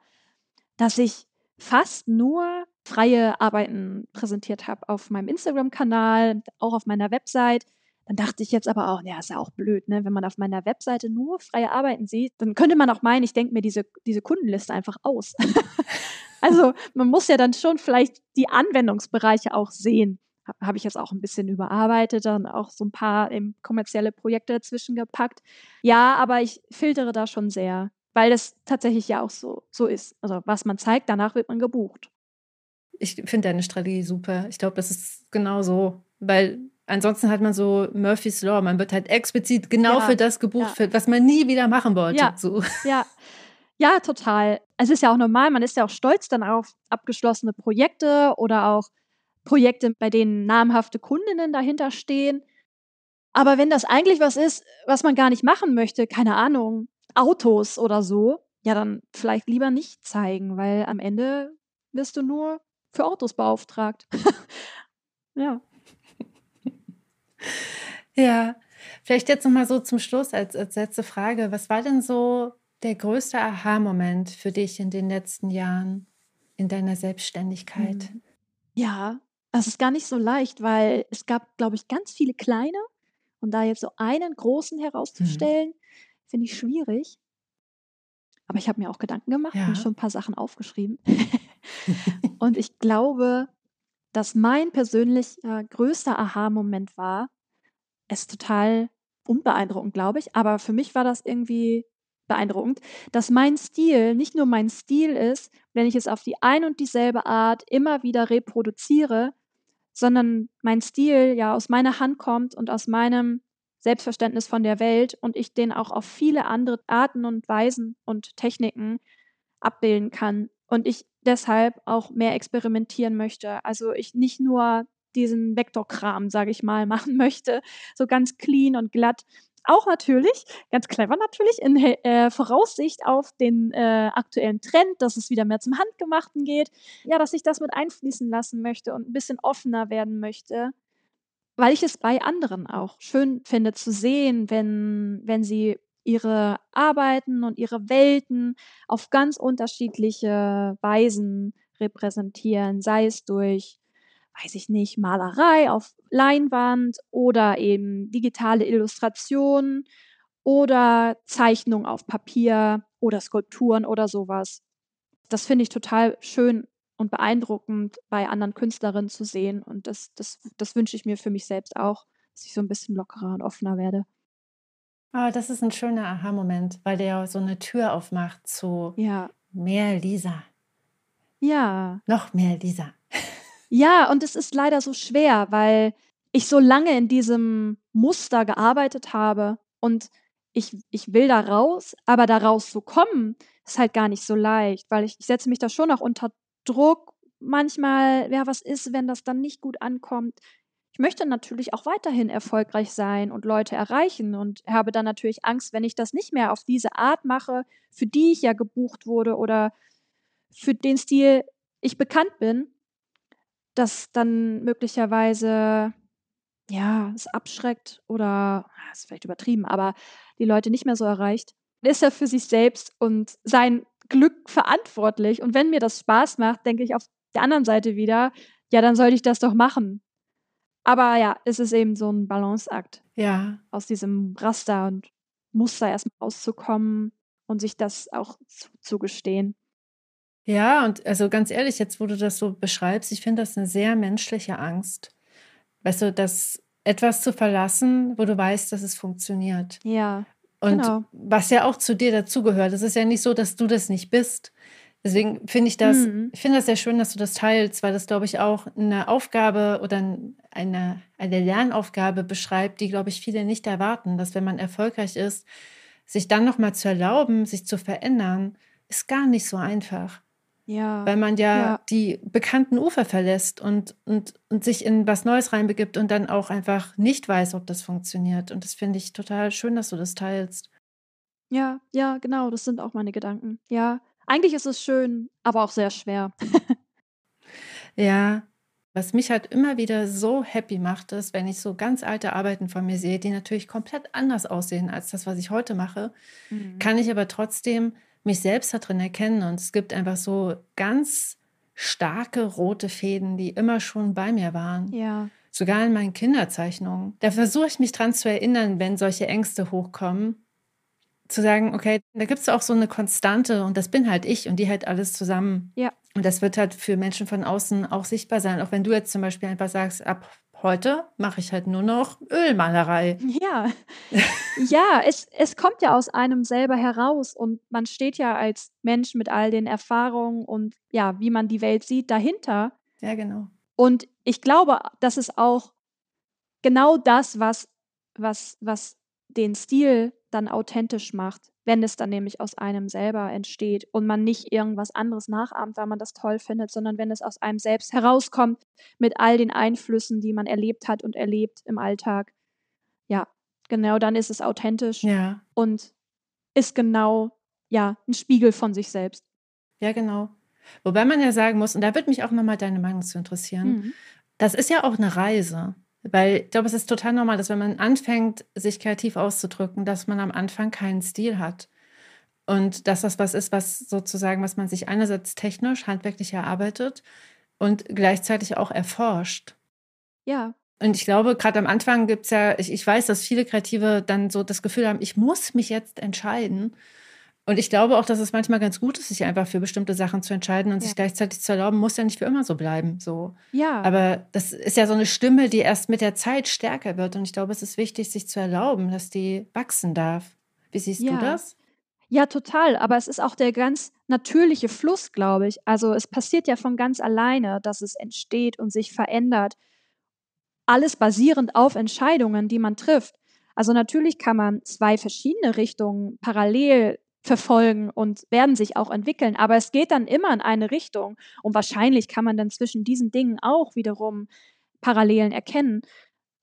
dass ich fast nur freie Arbeiten präsentiert habe auf meinem Instagram-Kanal, auch auf meiner Website. Dann dachte ich jetzt aber auch, ja, ist ja auch blöd, ne? Wenn man auf meiner Webseite nur freie Arbeiten sieht, dann könnte man auch meinen, ich denke mir diese, diese Kundenliste einfach aus. also man muss ja dann schon vielleicht die Anwendungsbereiche auch sehen. Habe ich jetzt auch ein bisschen überarbeitet, dann auch so ein paar eben, kommerzielle Projekte dazwischen gepackt. Ja, aber ich filtere da schon sehr, weil das tatsächlich ja auch so, so ist. Also was man zeigt, danach wird man gebucht. Ich finde deine Strategie super. Ich glaube, das ist genau so, weil Ansonsten hat man so Murphy's Law. Man wird halt explizit genau ja, für das gebucht, ja. was man nie wieder machen wollte. Ja, so. ja. ja, total. Es ist ja auch normal. Man ist ja auch stolz dann auf abgeschlossene Projekte oder auch Projekte, bei denen namhafte Kundinnen dahinter stehen. Aber wenn das eigentlich was ist, was man gar nicht machen möchte, keine Ahnung, Autos oder so, ja, dann vielleicht lieber nicht zeigen, weil am Ende wirst du nur für Autos beauftragt. ja. Ja, vielleicht jetzt noch mal so zum Schluss als, als letzte Frage. Was war denn so der größte Aha-Moment für dich in den letzten Jahren in deiner Selbstständigkeit? Hm. Ja, es ist gar nicht so leicht, weil es gab, glaube ich, ganz viele kleine. Und da jetzt so einen großen mhm. herauszustellen, mhm. finde ich schwierig. Aber ich habe mir auch Gedanken gemacht ja. und schon ein paar Sachen aufgeschrieben. und ich glaube, dass mein persönlich äh, größter Aha-Moment war, es total unbeeindruckend, glaube ich, aber für mich war das irgendwie beeindruckend, dass mein Stil nicht nur mein Stil ist, wenn ich es auf die ein und dieselbe Art immer wieder reproduziere, sondern mein Stil ja aus meiner Hand kommt und aus meinem Selbstverständnis von der Welt und ich den auch auf viele andere Arten und Weisen und Techniken abbilden kann und ich deshalb auch mehr experimentieren möchte. Also ich nicht nur diesen Vektorkram, sage ich mal, machen möchte, so ganz clean und glatt. Auch natürlich, ganz clever natürlich, in äh, Voraussicht auf den äh, aktuellen Trend, dass es wieder mehr zum Handgemachten geht. Ja, dass ich das mit einfließen lassen möchte und ein bisschen offener werden möchte weil ich es bei anderen auch schön finde zu sehen, wenn, wenn sie ihre Arbeiten und ihre Welten auf ganz unterschiedliche Weisen repräsentieren, sei es durch, weiß ich nicht, Malerei auf Leinwand oder eben digitale Illustrationen oder Zeichnung auf Papier oder Skulpturen oder sowas. Das finde ich total schön und beeindruckend bei anderen Künstlerinnen zu sehen. Und das, das, das wünsche ich mir für mich selbst auch, dass ich so ein bisschen lockerer und offener werde. Oh, das ist ein schöner Aha-Moment, weil der ja so eine Tür aufmacht zu ja. mehr Lisa. Ja. Noch mehr Lisa. Ja, und es ist leider so schwer, weil ich so lange in diesem Muster gearbeitet habe und ich, ich will da raus, aber da raus zu kommen, ist halt gar nicht so leicht, weil ich, ich setze mich da schon auch unter Druck manchmal, ja, was ist, wenn das dann nicht gut ankommt? Ich möchte natürlich auch weiterhin erfolgreich sein und Leute erreichen und habe dann natürlich Angst, wenn ich das nicht mehr auf diese Art mache, für die ich ja gebucht wurde oder für den Stil ich bekannt bin, dass dann möglicherweise ja, es abschreckt oder ist vielleicht übertrieben, aber die Leute nicht mehr so erreicht. Ist er für sich selbst und sein Glück verantwortlich. Und wenn mir das Spaß macht, denke ich auf der anderen Seite wieder, ja, dann sollte ich das doch machen. Aber ja, es ist eben so ein Balanceakt. Ja. Aus diesem Raster und Muster erstmal rauszukommen und sich das auch zuzugestehen. Ja, und also ganz ehrlich, jetzt wo du das so beschreibst, ich finde das eine sehr menschliche Angst. Weißt du, das etwas zu verlassen, wo du weißt, dass es funktioniert. Ja. Und genau. was ja auch zu dir dazugehört. Es ist ja nicht so, dass du das nicht bist. Deswegen finde ich das, mhm. ich finde das sehr schön, dass du das teilst, weil das, glaube ich, auch eine Aufgabe oder eine, eine Lernaufgabe beschreibt, die, glaube ich, viele nicht erwarten, dass wenn man erfolgreich ist, sich dann nochmal zu erlauben, sich zu verändern, ist gar nicht so einfach. Ja. Weil man ja, ja, die bekannten Ufer verlässt und, und, und sich in was Neues reinbegibt und dann auch einfach nicht weiß, ob das funktioniert. Und das finde ich total schön, dass du das teilst. Ja, ja, genau, das sind auch meine Gedanken. Ja, eigentlich ist es schön, aber auch sehr schwer. ja, was mich halt immer wieder so happy macht, ist, wenn ich so ganz alte Arbeiten von mir sehe, die natürlich komplett anders aussehen als das, was ich heute mache, mhm. kann ich aber trotzdem mich selbst da drin erkennen. Und es gibt einfach so ganz starke rote Fäden, die immer schon bei mir waren. Ja. Sogar in meinen Kinderzeichnungen. Da versuche ich mich dran zu erinnern, wenn solche Ängste hochkommen. Zu sagen, okay, da gibt es auch so eine Konstante und das bin halt ich und die halt alles zusammen. Ja. Und das wird halt für Menschen von außen auch sichtbar sein. Auch wenn du jetzt zum Beispiel einfach sagst, ab Heute mache ich halt nur noch Ölmalerei. Ja, ja, es, es kommt ja aus einem selber heraus und man steht ja als Mensch mit all den Erfahrungen und ja, wie man die Welt sieht, dahinter. Ja, genau. Und ich glaube, das ist auch genau das, was, was, was den Stil dann authentisch macht wenn es dann nämlich aus einem selber entsteht und man nicht irgendwas anderes nachahmt, weil man das toll findet, sondern wenn es aus einem selbst herauskommt mit all den Einflüssen, die man erlebt hat und erlebt im Alltag. Ja, genau, dann ist es authentisch ja. und ist genau ja ein Spiegel von sich selbst. Ja, genau. Wobei man ja sagen muss, und da würde mich auch nochmal deine Meinung zu interessieren, mhm. das ist ja auch eine Reise. Weil ich glaube, es ist total normal, dass wenn man anfängt, sich kreativ auszudrücken, dass man am Anfang keinen Stil hat. Und dass das was ist, was sozusagen, was man sich einerseits technisch, handwerklich erarbeitet und gleichzeitig auch erforscht. Ja. Und ich glaube, gerade am Anfang gibt es ja, ich, ich weiß, dass viele Kreative dann so das Gefühl haben, ich muss mich jetzt entscheiden. Und ich glaube auch, dass es manchmal ganz gut ist, sich einfach für bestimmte Sachen zu entscheiden und ja. sich gleichzeitig zu erlauben, muss ja nicht für immer so bleiben. So. Ja. Aber das ist ja so eine Stimme, die erst mit der Zeit stärker wird. Und ich glaube, es ist wichtig, sich zu erlauben, dass die wachsen darf. Wie siehst ja. du das? Ja, total. Aber es ist auch der ganz natürliche Fluss, glaube ich. Also es passiert ja von ganz alleine, dass es entsteht und sich verändert. Alles basierend auf Entscheidungen, die man trifft. Also natürlich kann man zwei verschiedene Richtungen parallel verfolgen und werden sich auch entwickeln, aber es geht dann immer in eine Richtung und wahrscheinlich kann man dann zwischen diesen Dingen auch wiederum Parallelen erkennen.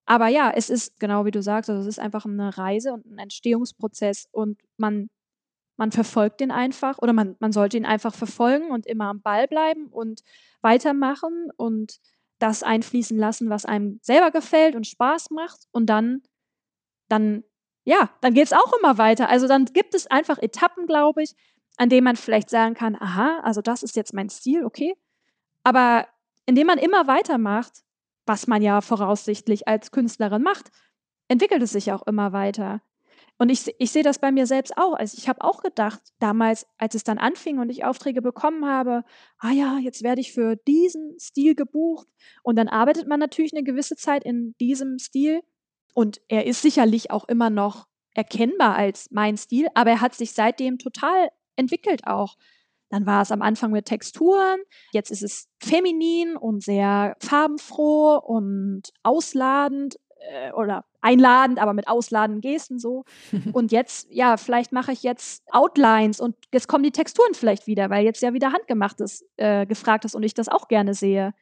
Aber ja, es ist genau wie du sagst, also es ist einfach eine Reise und ein Entstehungsprozess und man man verfolgt den einfach oder man, man sollte ihn einfach verfolgen und immer am Ball bleiben und weitermachen und das einfließen lassen, was einem selber gefällt und Spaß macht. Und dann, dann, ja, dann geht es auch immer weiter. Also dann gibt es einfach Etappen, glaube ich, an denen man vielleicht sagen kann, aha, also das ist jetzt mein Stil, okay. Aber indem man immer weitermacht, was man ja voraussichtlich als Künstlerin macht, entwickelt es sich auch immer weiter. Und ich, ich sehe das bei mir selbst auch. Also ich habe auch gedacht, damals, als es dann anfing und ich Aufträge bekommen habe, ah ja, jetzt werde ich für diesen Stil gebucht. Und dann arbeitet man natürlich eine gewisse Zeit in diesem Stil. Und er ist sicherlich auch immer noch erkennbar als mein Stil, aber er hat sich seitdem total entwickelt auch. Dann war es am Anfang mit Texturen, jetzt ist es feminin und sehr farbenfroh und ausladend äh, oder einladend, aber mit ausladenden Gesten so. Und jetzt, ja, vielleicht mache ich jetzt Outlines und jetzt kommen die Texturen vielleicht wieder, weil jetzt ja wieder handgemachtes äh, gefragt ist und ich das auch gerne sehe.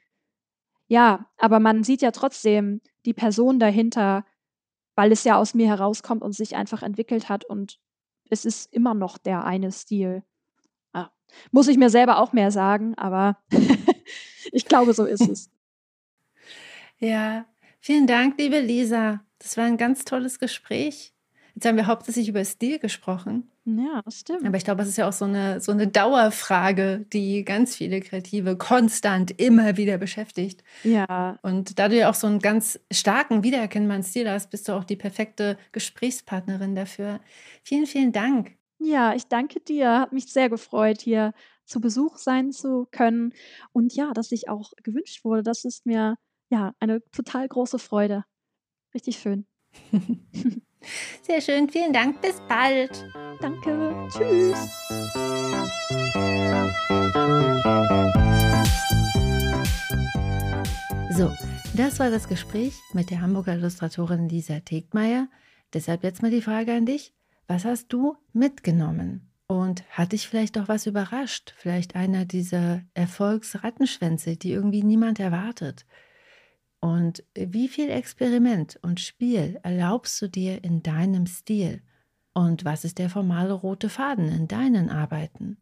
Ja, aber man sieht ja trotzdem die Person dahinter, weil es ja aus mir herauskommt und sich einfach entwickelt hat und es ist immer noch der eine Stil. Ah, muss ich mir selber auch mehr sagen, aber ich glaube, so ist es. Ja, Vielen Dank, liebe Lisa. Das war ein ganz tolles Gespräch. Jetzt haben wir hauptsächlich über Stil gesprochen. Ja, stimmt. Aber ich glaube, es ist ja auch so eine, so eine Dauerfrage, die ganz viele Kreative konstant immer wieder beschäftigt. Ja. Und da du ja auch so einen ganz starken, wiedererkennbaren Stil hast, bist du auch die perfekte Gesprächspartnerin dafür. Vielen, vielen Dank. Ja, ich danke dir. Hat mich sehr gefreut, hier zu Besuch sein zu können. Und ja, dass ich auch gewünscht wurde. Das ist mir ja, eine total große Freude. Richtig schön. Sehr schön, vielen Dank, bis bald. Danke, tschüss. So, das war das Gespräch mit der Hamburger Illustratorin Lisa Tegmeier. Deshalb jetzt mal die Frage an dich. Was hast du mitgenommen? Und hat dich vielleicht auch was überrascht? Vielleicht einer dieser Erfolgsrattenschwänze, die irgendwie niemand erwartet? Und wie viel Experiment und Spiel erlaubst du dir in deinem Stil? Und was ist der formale rote Faden in deinen Arbeiten?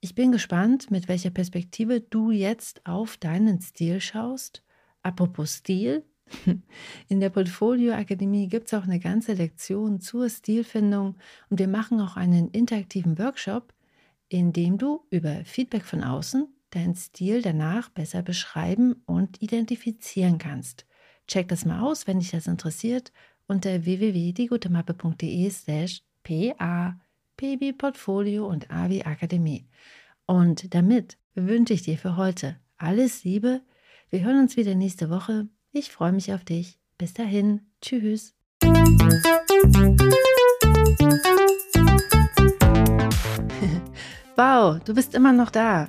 Ich bin gespannt, mit welcher Perspektive du jetzt auf deinen Stil schaust. Apropos Stil, in der Portfolio Akademie gibt es auch eine ganze Lektion zur Stilfindung und wir machen auch einen interaktiven Workshop, in dem du über Feedback von außen deinen Stil danach besser beschreiben und identifizieren kannst. Check das mal aus, wenn dich das interessiert, unter www.diegutemappe.de slash pa, PB Portfolio und AVI Akademie. Und damit wünsche ich dir für heute alles Liebe. Wir hören uns wieder nächste Woche. Ich freue mich auf dich. Bis dahin. Tschüss. wow, du bist immer noch da.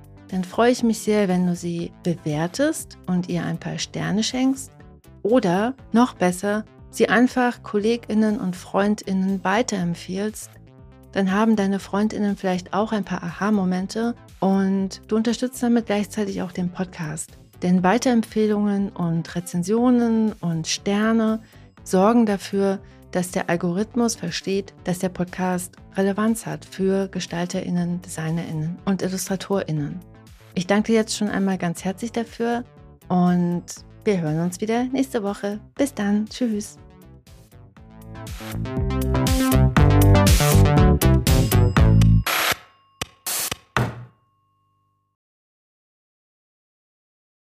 dann freue ich mich sehr, wenn du sie bewertest und ihr ein paar Sterne schenkst. Oder noch besser, sie einfach Kolleginnen und Freundinnen weiterempfiehlst. Dann haben deine Freundinnen vielleicht auch ein paar Aha-Momente und du unterstützt damit gleichzeitig auch den Podcast. Denn Weiterempfehlungen und Rezensionen und Sterne sorgen dafür, dass der Algorithmus versteht, dass der Podcast Relevanz hat für Gestalterinnen, Designerinnen und Illustratorinnen. Ich danke dir jetzt schon einmal ganz herzlich dafür und wir hören uns wieder nächste Woche. Bis dann. Tschüss.